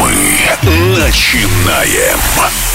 Мы начинаем.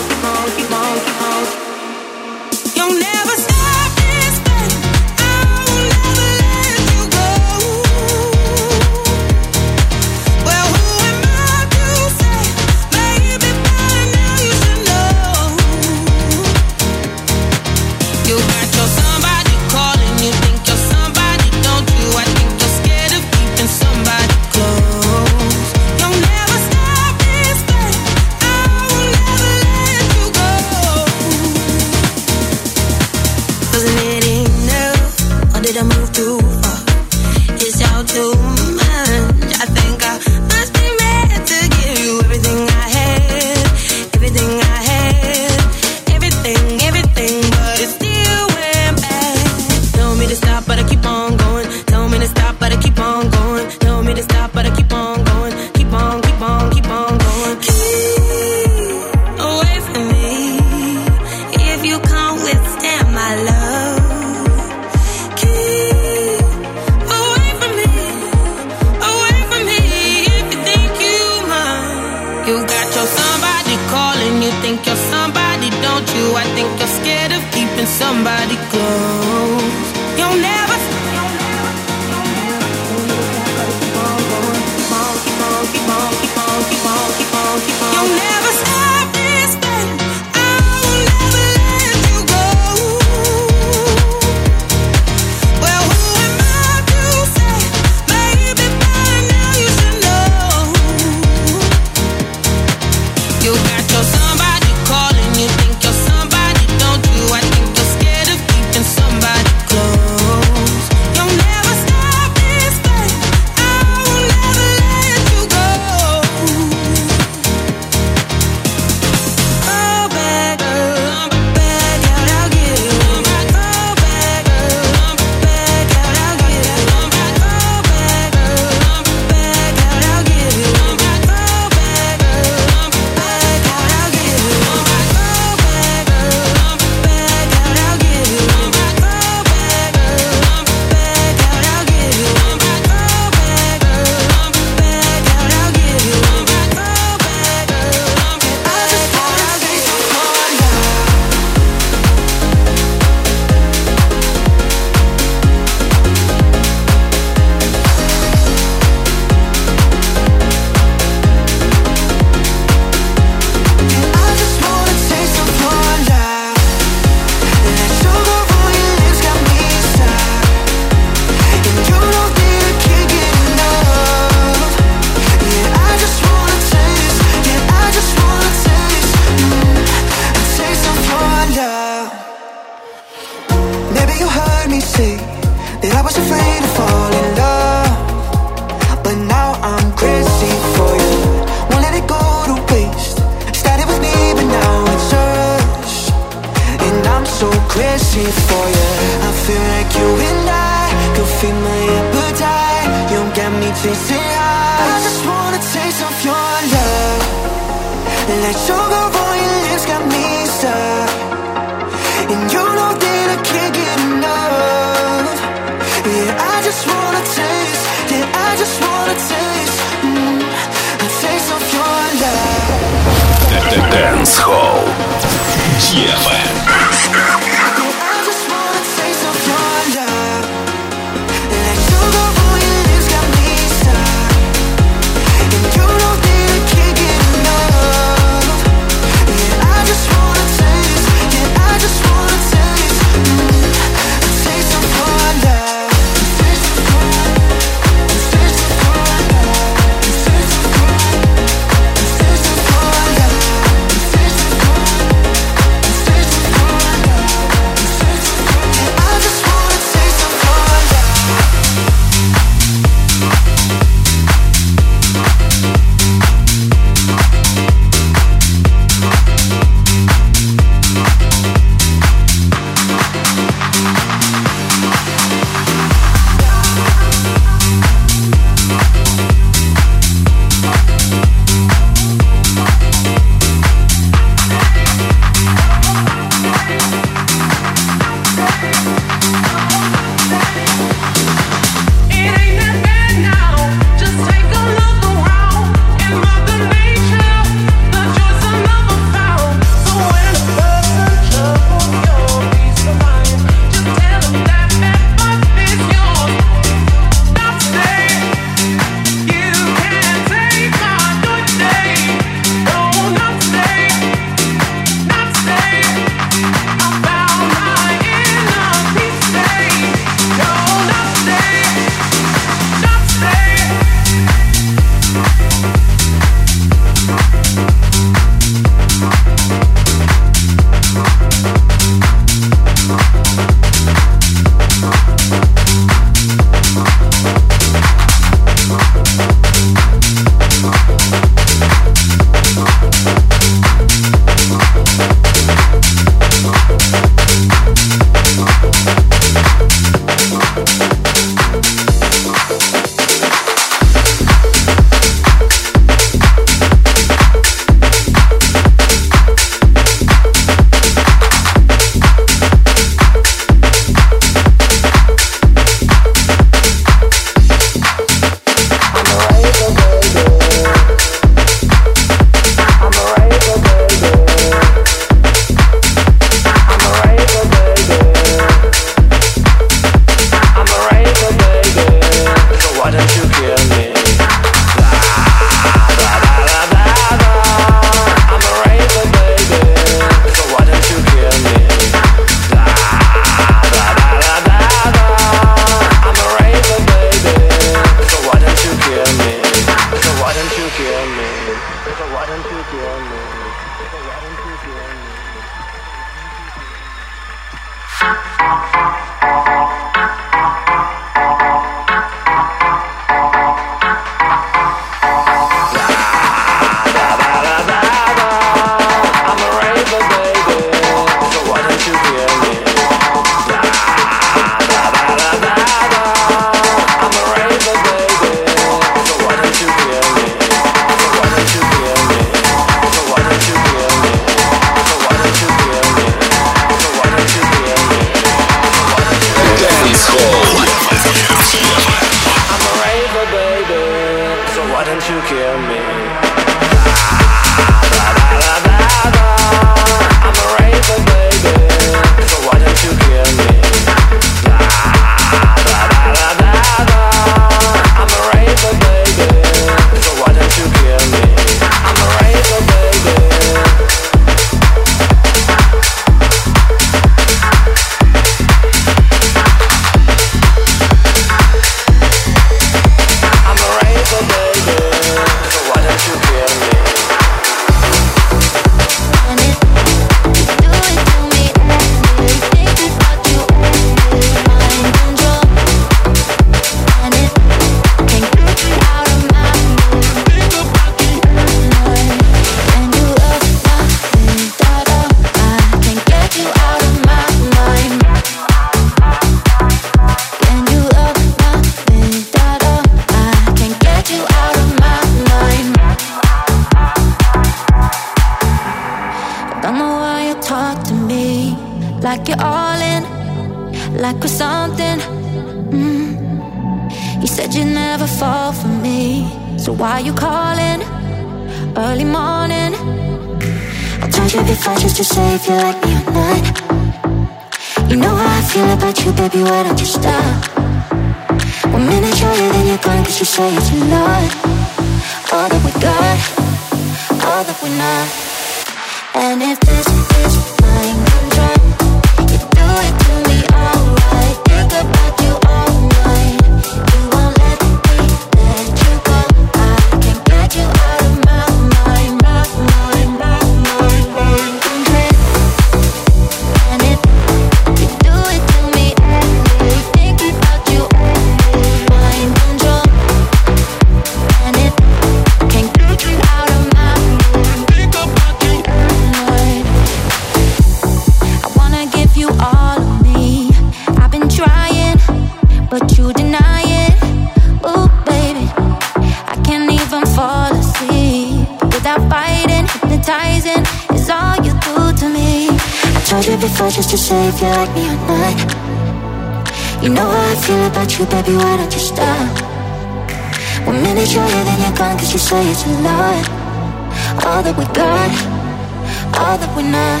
all that we're not.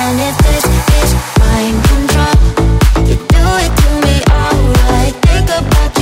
And if this is mind control, you do it to me, alright. Think about you.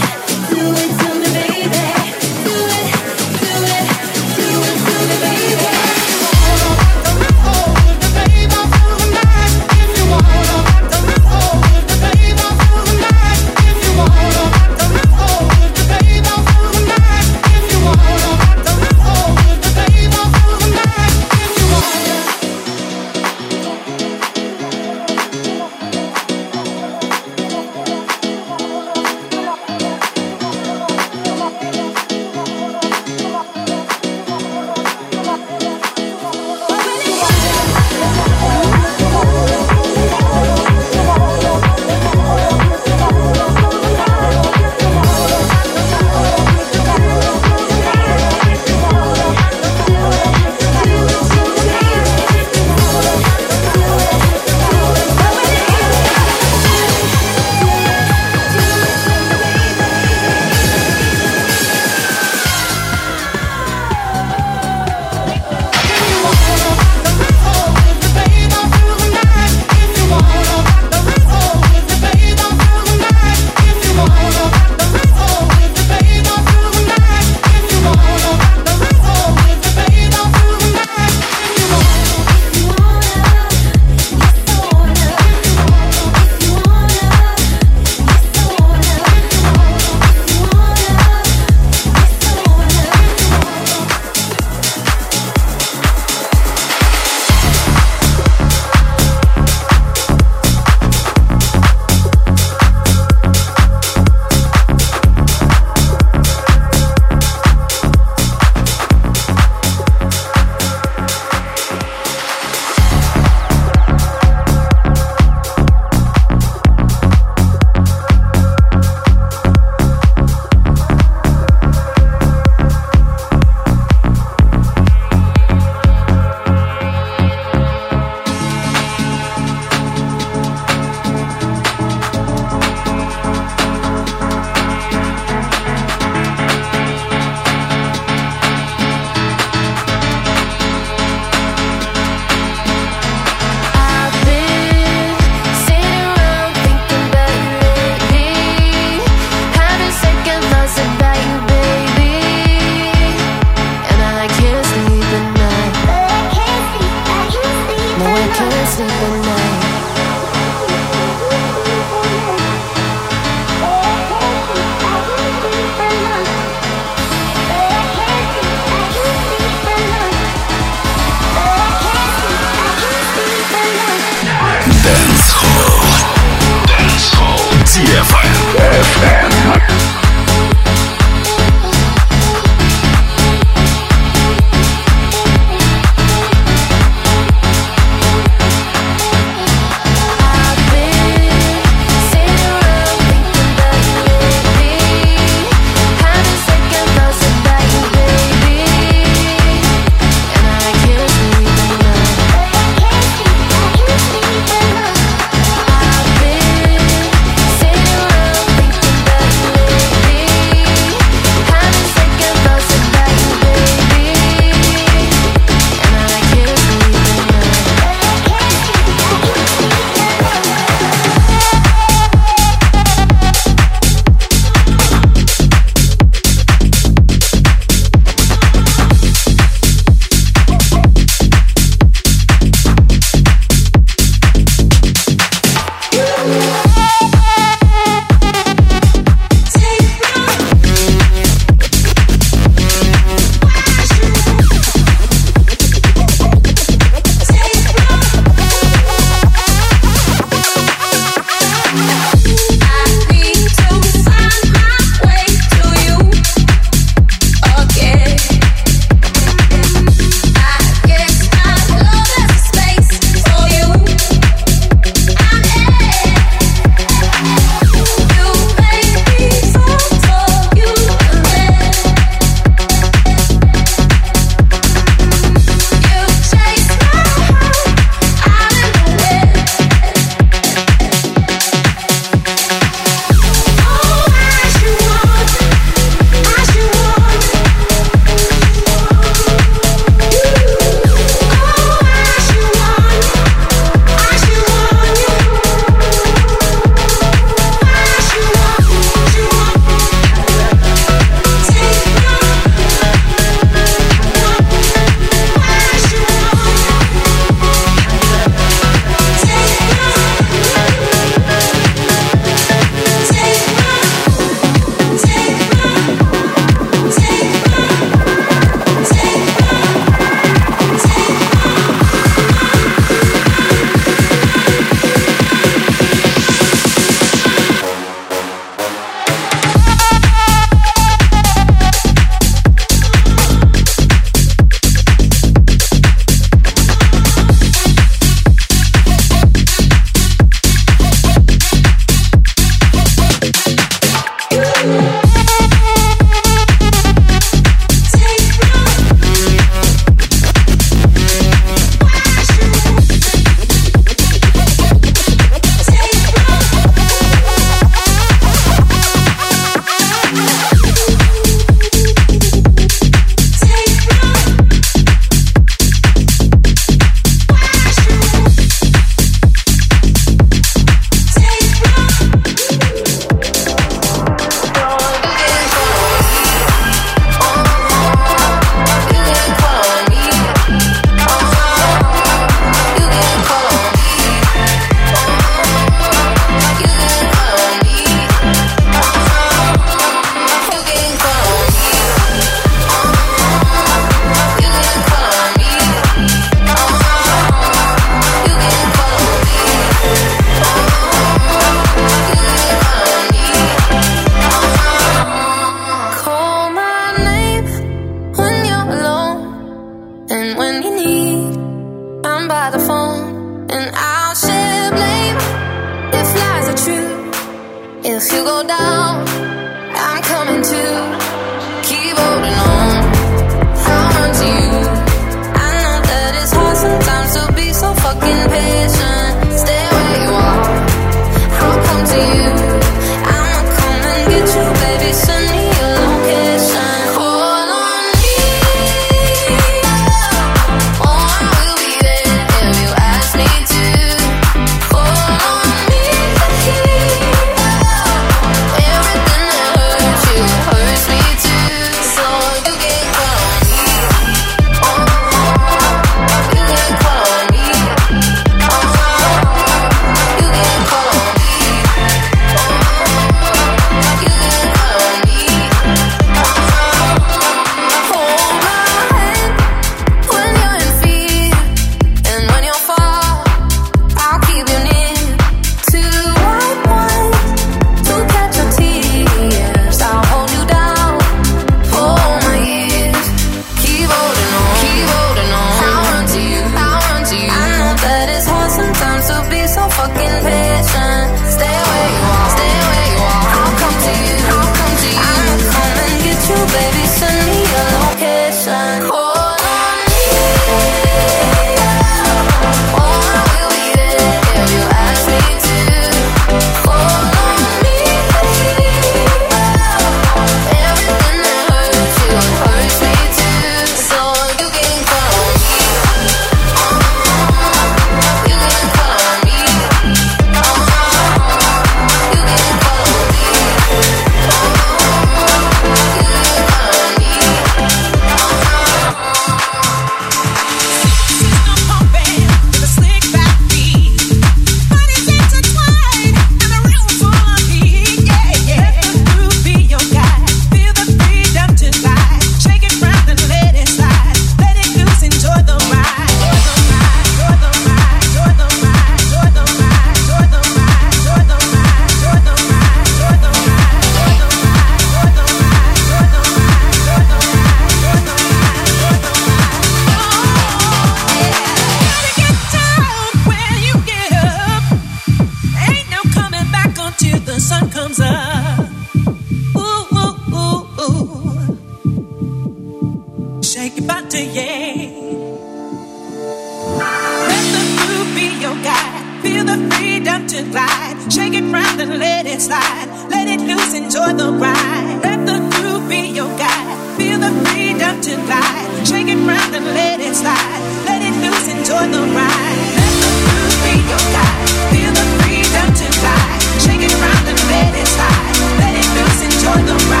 inside. Let it loose, enjoy the ride. Let the groove be your guide. Feel the freedom to glide. Shake it round and let it slide. Let it loose, enjoy the ride. Let the groove be your guide. Feel the freedom to glide. Shake it round and let it slide. Let it loose, enjoy the ride.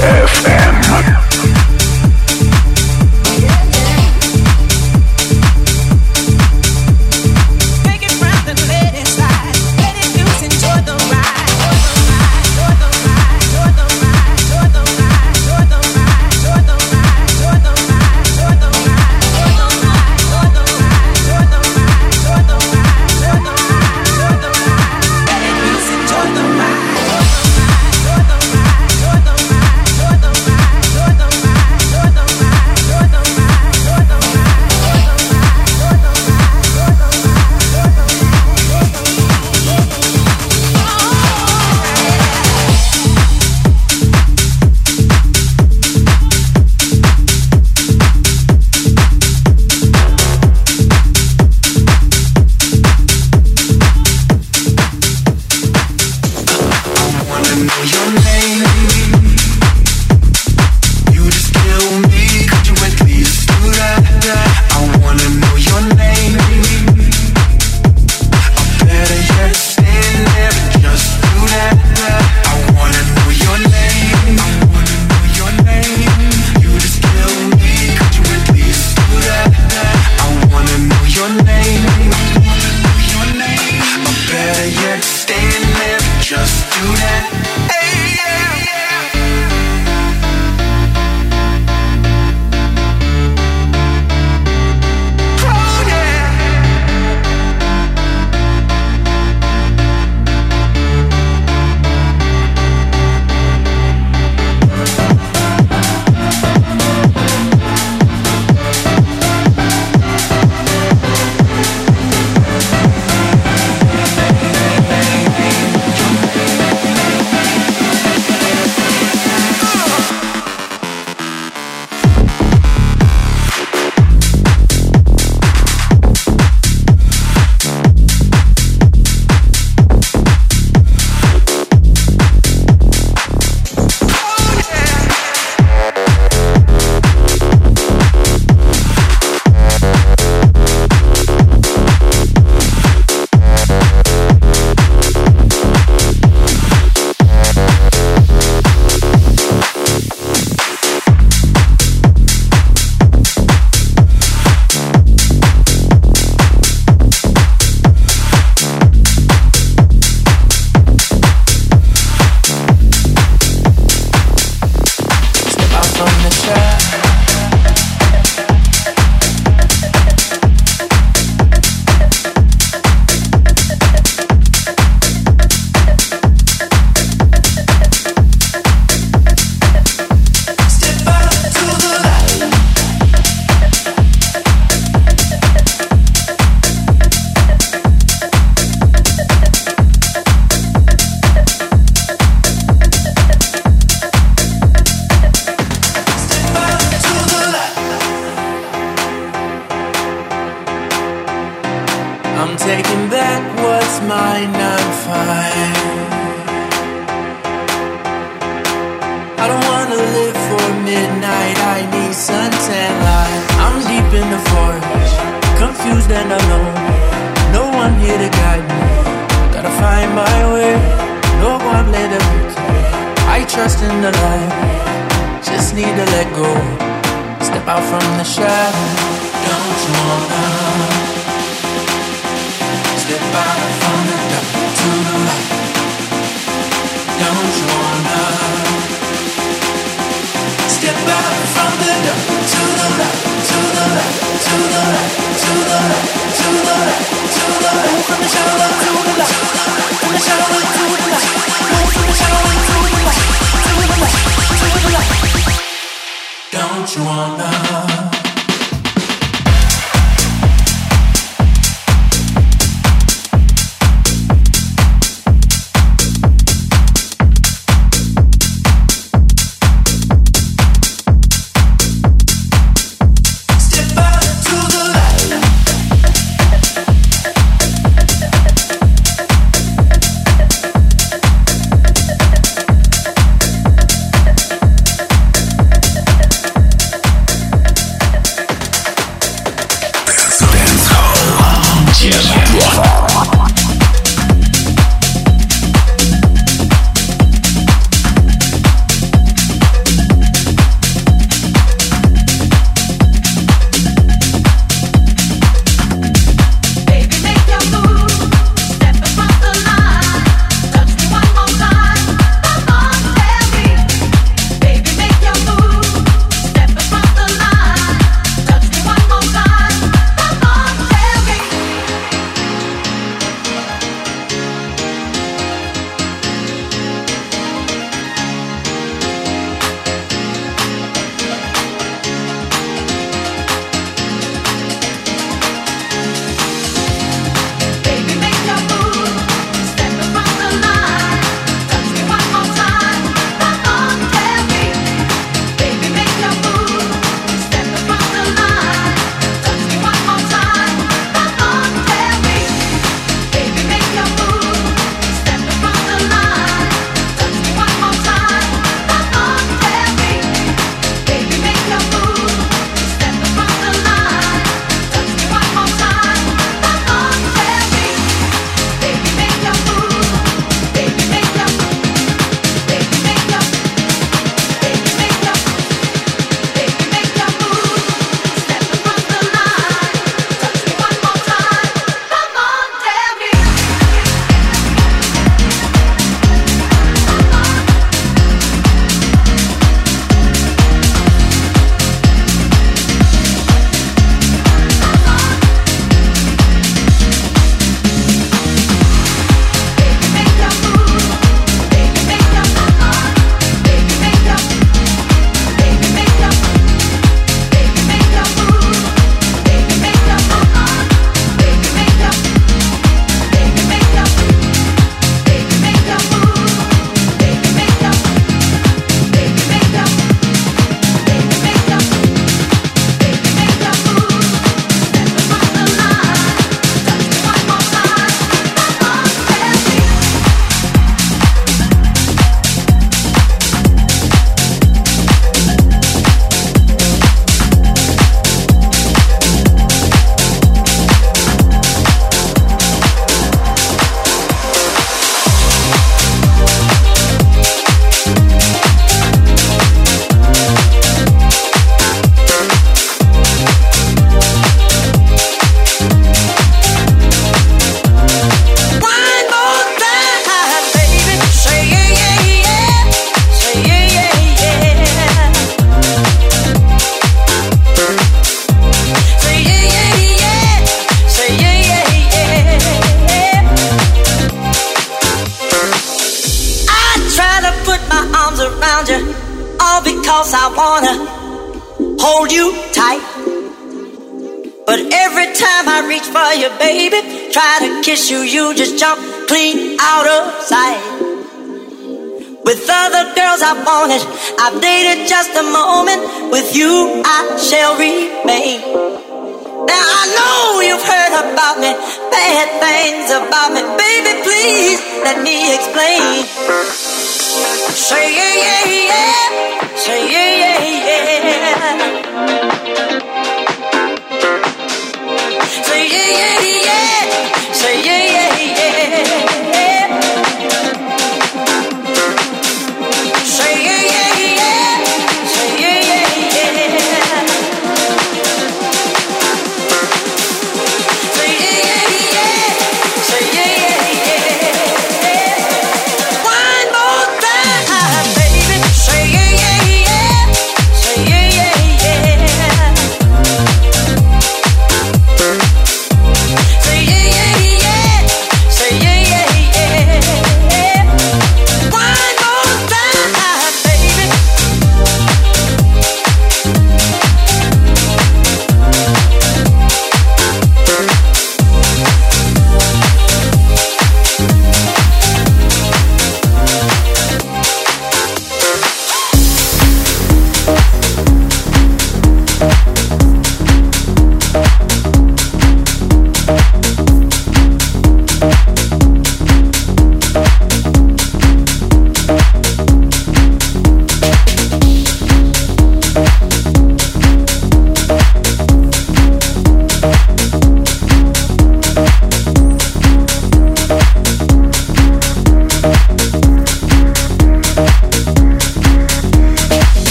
FM.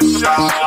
Dance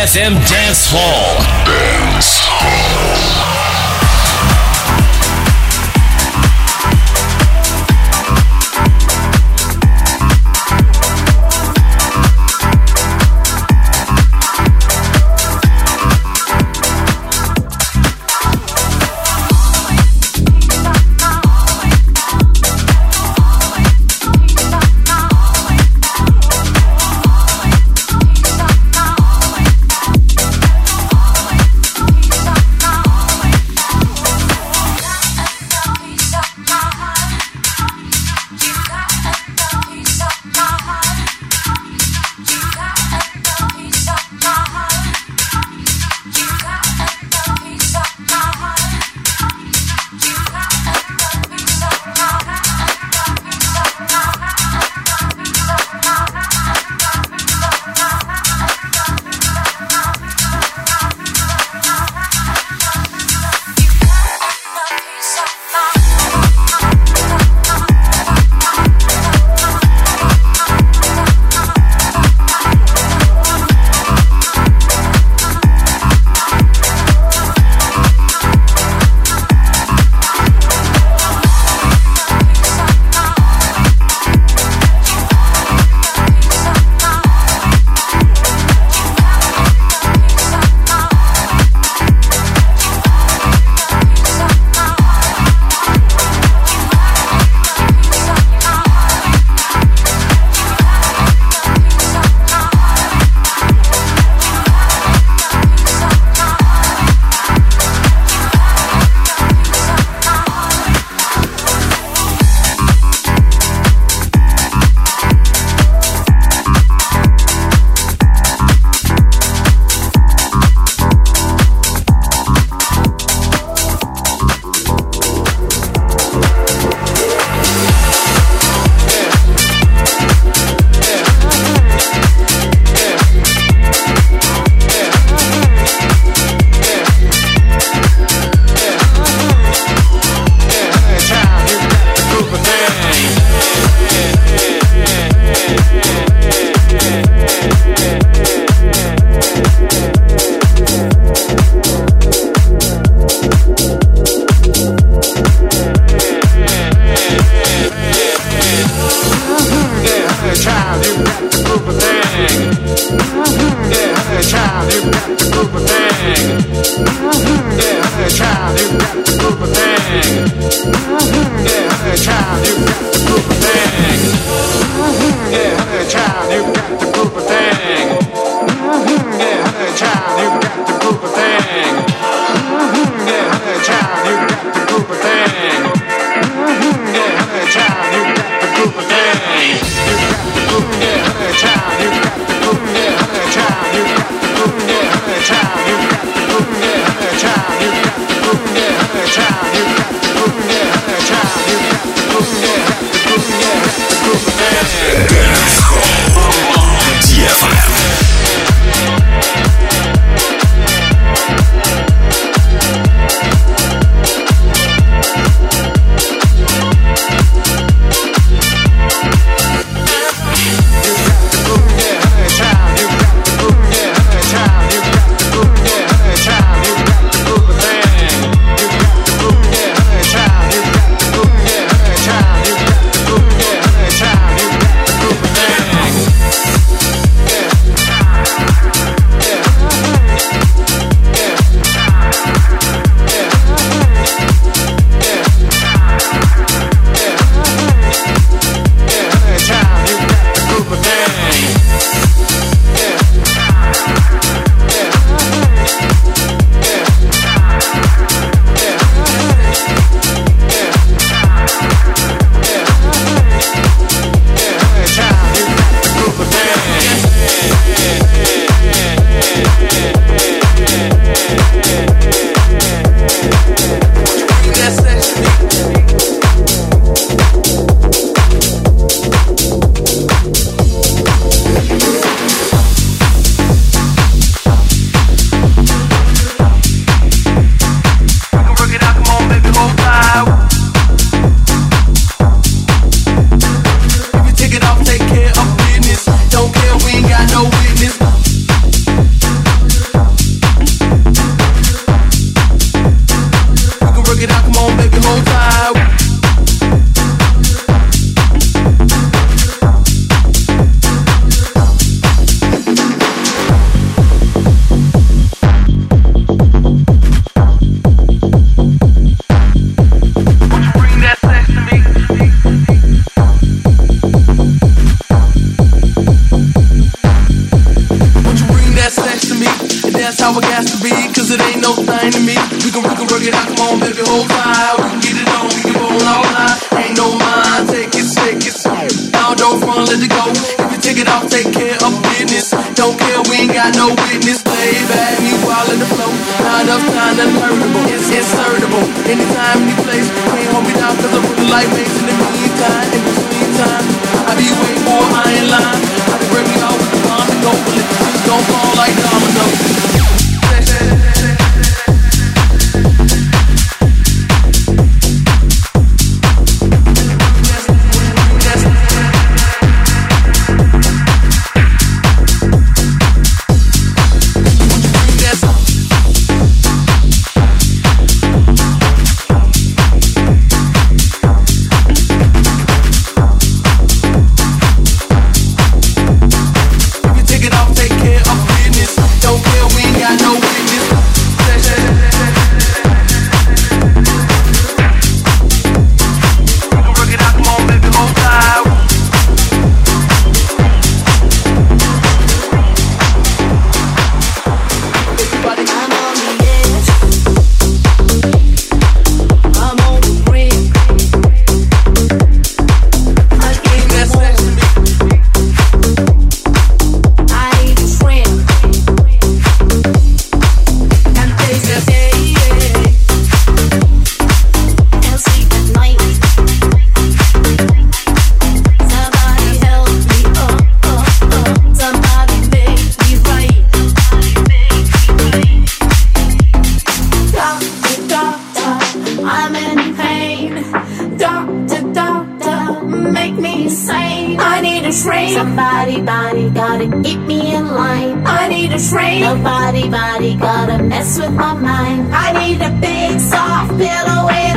Welcome need a train. Nobody, body, gotta mess with my mind. I need a big soft pillow.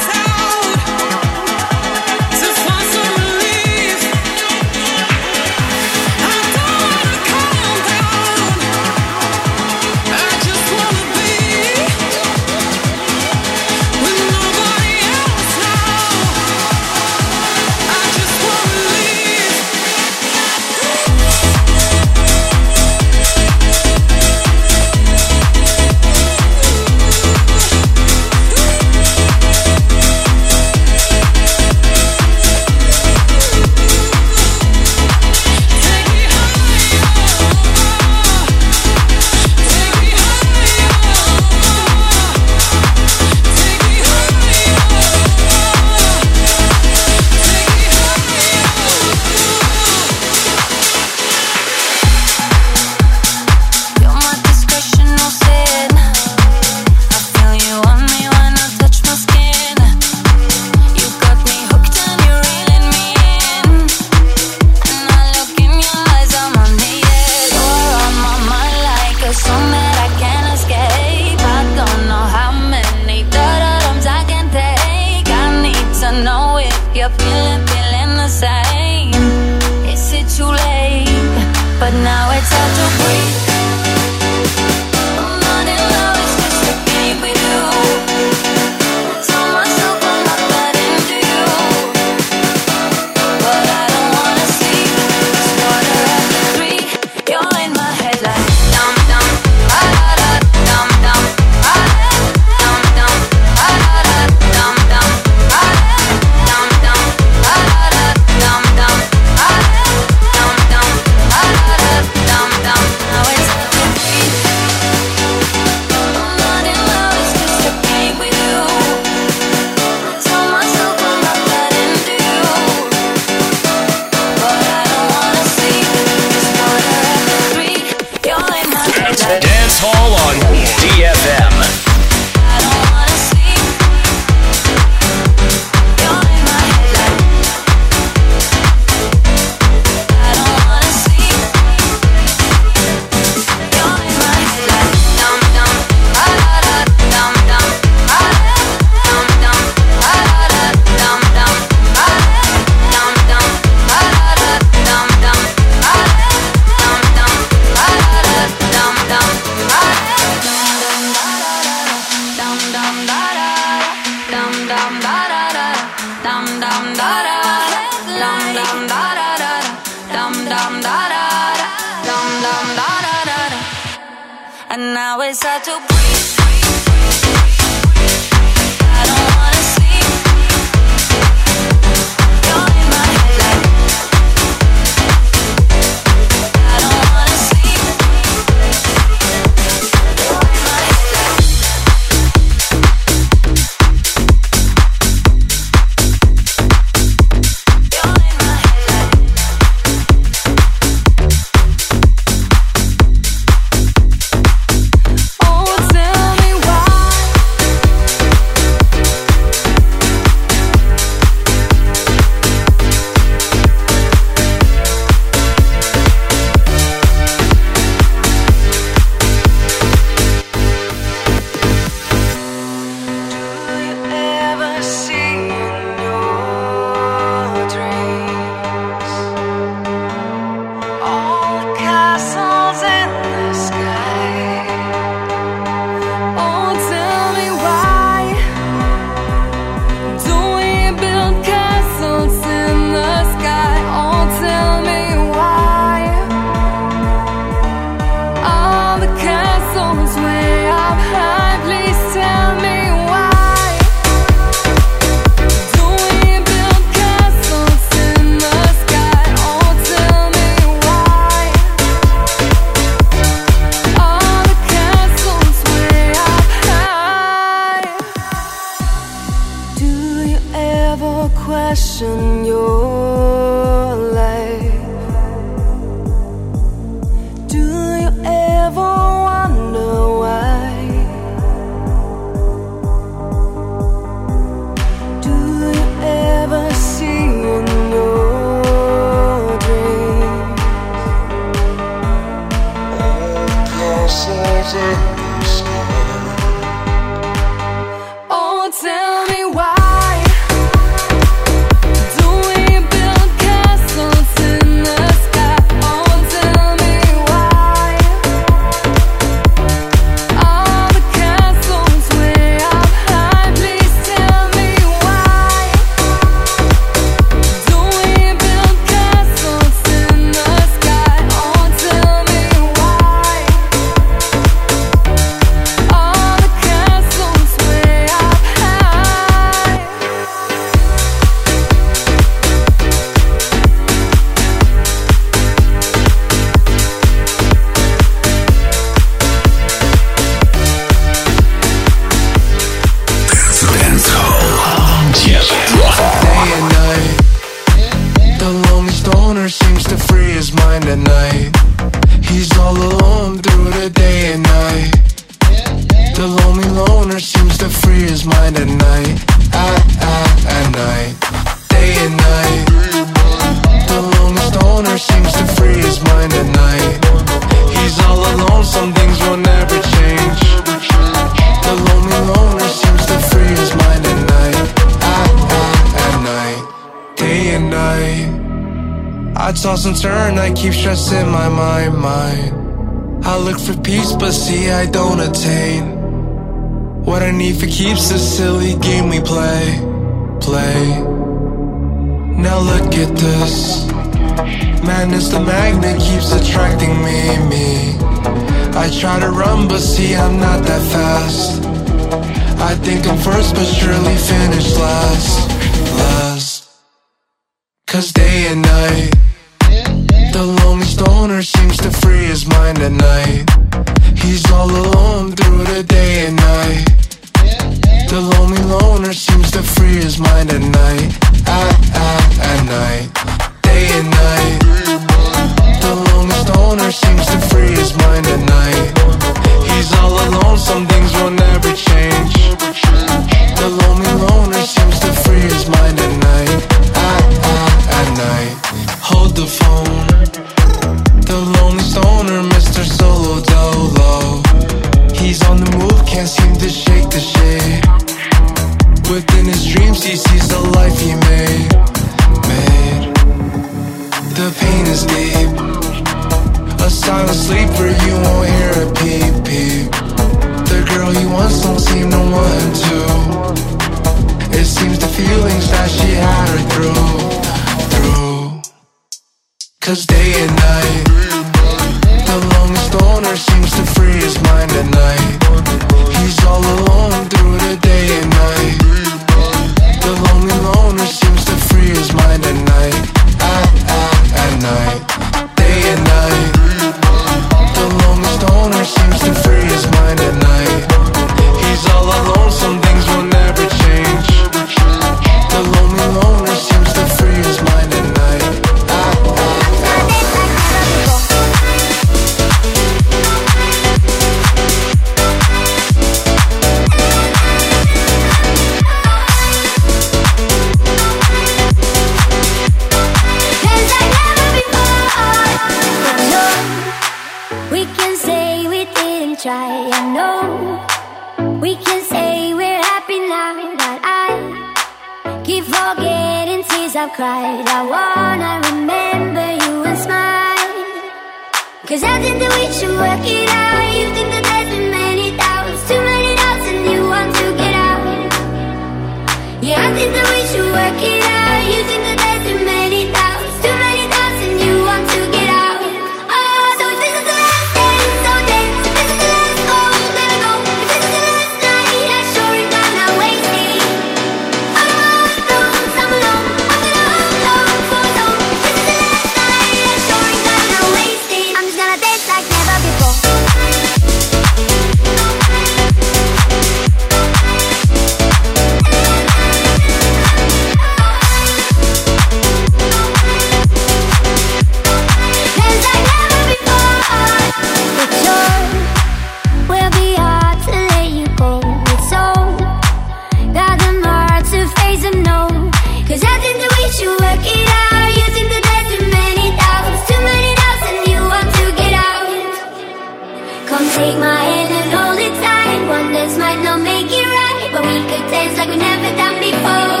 make it right, but we could dance like we never done before.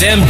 To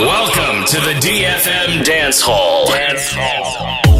Welcome to the DFM Dance Hall. Dance Hall.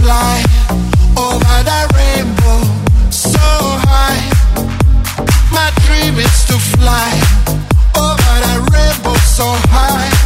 fly over that rainbow so high. My dream is to fly over that rainbow so high.